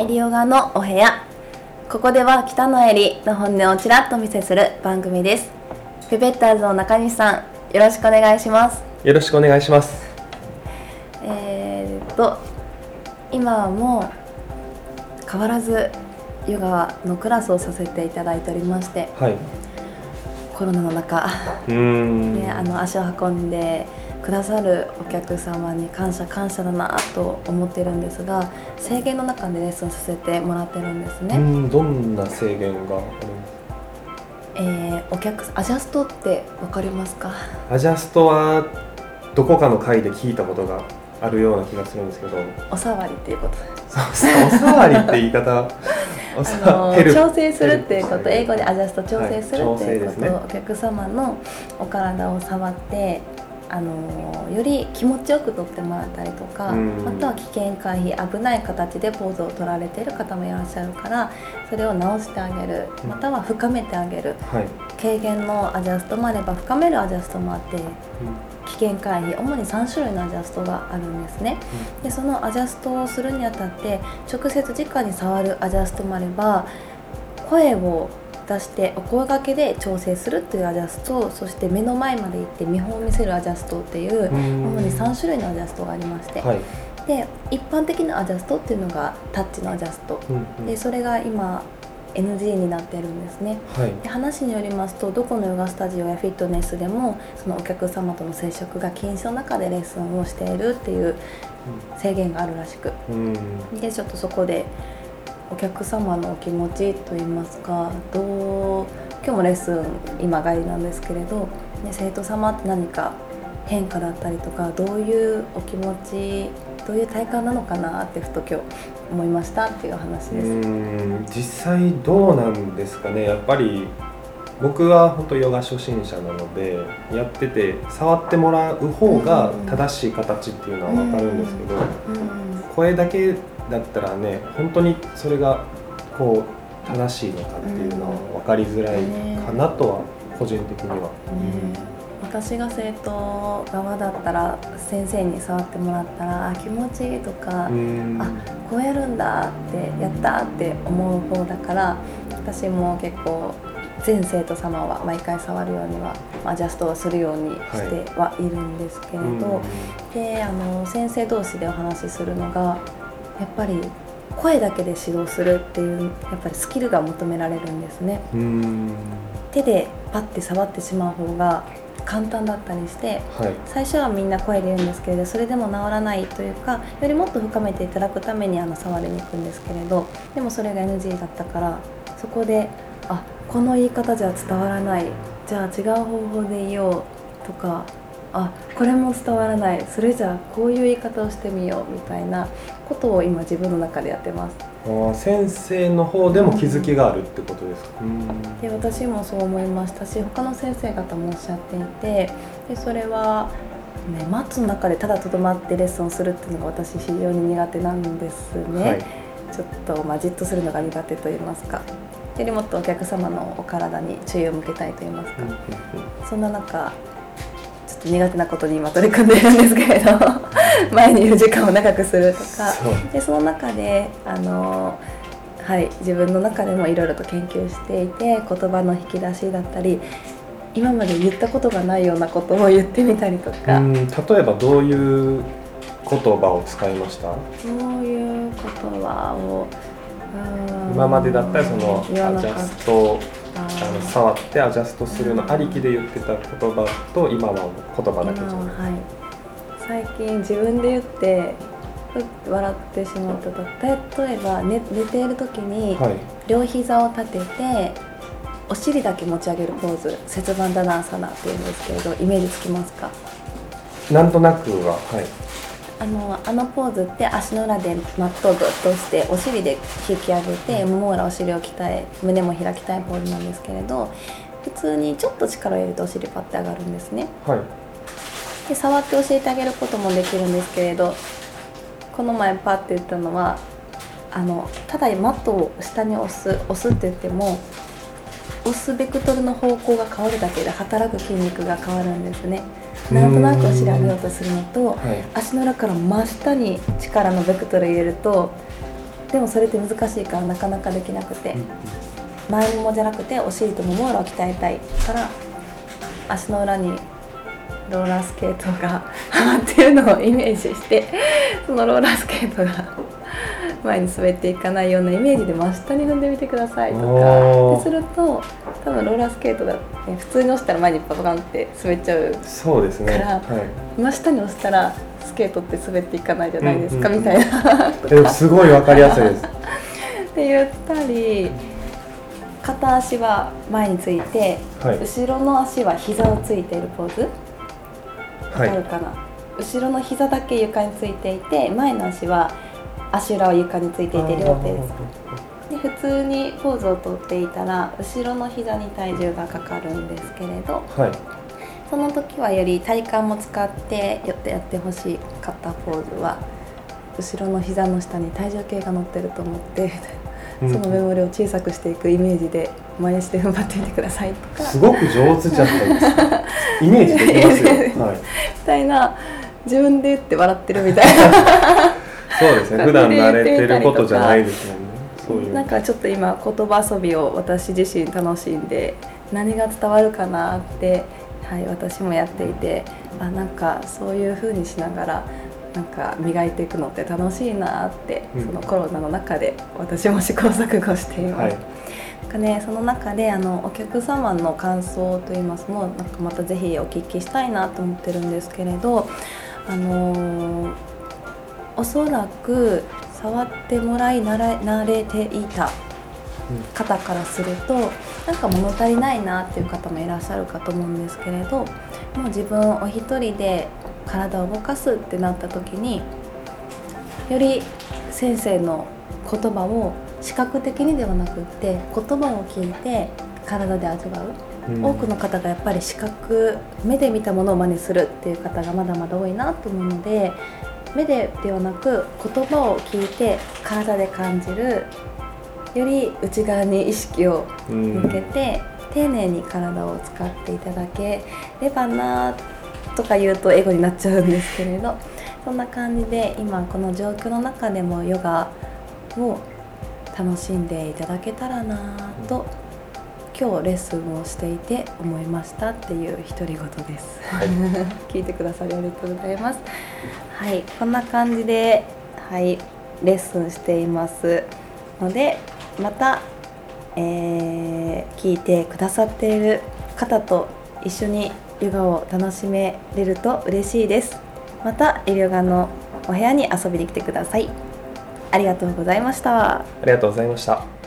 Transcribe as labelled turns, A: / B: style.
A: エリオガのお部屋。ここでは北のエリの本音をちらっとお見せする番組です。ペペッターズの中西さんよろしくお願いします。
B: よろしくお願いします。
A: えー、っと今はもう変わらずヨガのクラスをさせていただいておりまして。
B: はい。
A: コロナの中。ね、あの足を運んでくださるお客様に感謝感謝だなと思っているんですが制限の中でレッスンさせてもらってるんです
B: う
A: ね、
B: んどんな制限が？ある
A: えーお客アジャストって分かりますか？
B: アジャストはどこかの回で聞いたことがあるような気がするんですけど。
A: お触りっていうこと。
B: そうそうお触りって言い方。お
A: あ
B: さ
A: の調整するっていうこと。英語でアジャスト調整する
B: はい
A: っていうこと、お客様のお体を触ってあのより気持ちよくとってもらったりとか
B: うん。
A: または危険回避危ない形でポーズを取られている方もいらっしゃるからそれを直してあげる
B: うん。
A: または深めてあげる。
B: はい、
A: 軽減のアジャストもあれば深めるアジャストもあって危険回避主に3種類のアジャストがあるんですね。でそのアジャストをするにあたって直接直に触るアジャストもあれば声を出してお声掛けで調整するっていうアジャストそして目の前まで行って見本を見せるアジャストっていう
B: うん。
A: 主に3種類のアジャストがありまして、
B: はい。
A: で一般的なアジャストっていうのがタッチのアジャスト。
B: うんうん。
A: でそれが今 NG になってるんですね。
B: はい。
A: で話によりますとどこのヨガスタジオやフィットネスでもそのお客様との接触が禁止の中でレッスンをしているっていう制限があるらしく。
B: うん。
A: でちょっとそこでお客様のお気持ちといいますかどう今日もレッスン今帰りなんですけれど、ね、生徒様って何か変化だったりとかどういうお気持ちどういう体感なのかなってふと今日思いましたっていう話
B: う
A: です。
B: ん実際どうなんですかね。やっぱり僕は本当ヨガ初心者なのでやってて触ってもらう方が正しい形っていうのは分かるんですけど、
A: うん。
B: 声だけだったらね本当にそれがこう正しいのかっていうのは分かりづらいかなとは個人的には。
A: 私が生徒側だったら先生に触ってもらったらあ気持ちいいとか、
B: うん。
A: あこうやるんだってやったって思う方だから私も結構全生徒様は毎回触るようにはアジャストをするようにしてはいるんですけれど、
B: うん。
A: であの先生同士でお話しするのがやっぱり声だけで指導するっていうやっぱりスキルが求められるんですね。
B: うん。
A: 手でパッて触ってしまう方が簡単だったりして
B: はい。
A: 最初はみんな声で言うんですけれどそれでも治らないというかよりもっと深めていただくためにあの触りに行くんですけれどでもそれが NG だったからそこであこの言い方じゃ伝わらない。じゃあ違う方法で言おうとかあこれも伝わらない。それじゃあこういう言い方をしてみようみたいなことを今自分の中でやってます。
B: あー先生の方でも気づきがあるってことですか？うん。
A: で私もそう思いましたし他の先生方もおっしゃっていてでそれは、ね、マッツの中でただとどまってレッスンをするっていうのが私非常に苦手なんですね、
B: はい。
A: ちょっと、まあ、じっとするのが苦手と言いますか。よりもっとお客様のお体に注意を向けたいと言いますか、そんな中っと苦手なことに今取り組んでいるんですけれど。前にいる時間を長くするとか。
B: そう。
A: でその中であの、はい、自分の中でもいろいろと研究していて言葉の引き出しだったり今まで言ったことがないようなことを言ってみたりとか、
B: うん例えばどういう言葉を使いました？
A: そういう言葉をうん。
B: 今までだったらそのアジャストの触ってアジャストするのありきで言ってた言葉と今は言葉だけじゃない。
A: 今ははい。最近自分で言って笑ってしまったと例えば寝寝ている時に、
B: はい。
A: 両膝を立ててお尻だけ持ち上げるポーズ節番ダナンサナっていうんですけれどイメージつきますか？
B: なんとなくははい
A: あのあのポーズって足の裏でマットをグッとしてお尻で引き上げてもも裏お尻を鍛え胸も開きたいポーズなんですけれど普通にちょっと力を入れてお尻パッて上がるんですね。
B: はい。
A: で触って教えてあげることもできるんですけれどこの前パッて言ったのはあのただマットを下に押す押すって言っても押すベクトルの方向が変わるだけで働く筋肉が変わるんですね。なんとなくお尻上げようとするのと
B: はい。
A: 足の裏から真下に力のベクトル入れるとでもそれって難しいからなかなかできなくて、
B: うん
A: 前ももじゃなくてお尻ともも裏を鍛えたいから足の裏にローラースケートがはま ってるのをイメージしてそのローラースケートが前に滑っていかないようなイメージで真下に踏んでみてくださいとかですると多分ローラースケートが、ね、普通に押したら前にパパカンって滑っちゃう
B: そうですね。
A: から
B: はい。
A: 真下に押したらスケートって滑っていかないじゃないですか、みたいな
B: えすごいわかりやすいです。
A: って言ったり片足は前について、
B: はい
A: 後ろの足は膝をついているポーズ？わ
B: はい。
A: かるかな、後ろの膝だけ床についていて前の足は足裏は床についていて両手ですで普通にポーズをとっていたら後ろの膝に体重がかかるんですけれど
B: はい。
A: その時はより体幹も使ってやってやってほしかったポーズは後ろの膝の下に体重計が乗ってると思ってそのメモリを小さくしていくイメージで前足で踏ん張ってみてくださいとか
B: すごく上手じゃないですか。イメージできますよ。はい。
A: みたいな自分で言って笑ってるみたいな
B: そうですね。普段慣れてることじゃないですもんね。そういう。
A: なんかちょっと今言葉遊びを私自身楽しんで何が伝わるかなって、はい、私もやっていてあなんかそういう風にしながらなんか磨いていくのって楽しいなって、
B: うん
A: そのコロナの中で私も試行錯誤しています。
B: はい。
A: なんかね、その中であのお客様の感想といいますのをなんかまたぜひお聞きしたいなと思ってるんですけれど、あのーおそらく触ってもらい慣れていた方からするとなんか物足りないなっていう方もいらっしゃるかと思うんですけれどもう自分お一人で体を動かすってなった時により先生の言葉を視覚的にではなくって言葉を聞いて体で味わう、
B: うん。
A: 多くの方がやっぱり視覚目で見たものを真似するっていう方がまだまだ多いなと思うので目でではなく言葉を聞いて体で感じるより内側に意識を
B: うん
A: 向けて、丁寧に体を使っていただければなとか言うとエゴになっちゃうんですけれどそんな感じで今この状況の中でもヨガを楽しんでいただけたらなと今日レッスンをしていて思いましたっていう独り言です。
B: はい
A: 聞いてくださりありがとうございます。はい、こんな感じで、はい、レッスンしていますので、また、えー聞いてくださっている方と一緒にヨガを楽しめれると嬉しいです。また、イリヨガのお部屋に遊びに来てください。ありがとうございました。
B: ありがとうございました。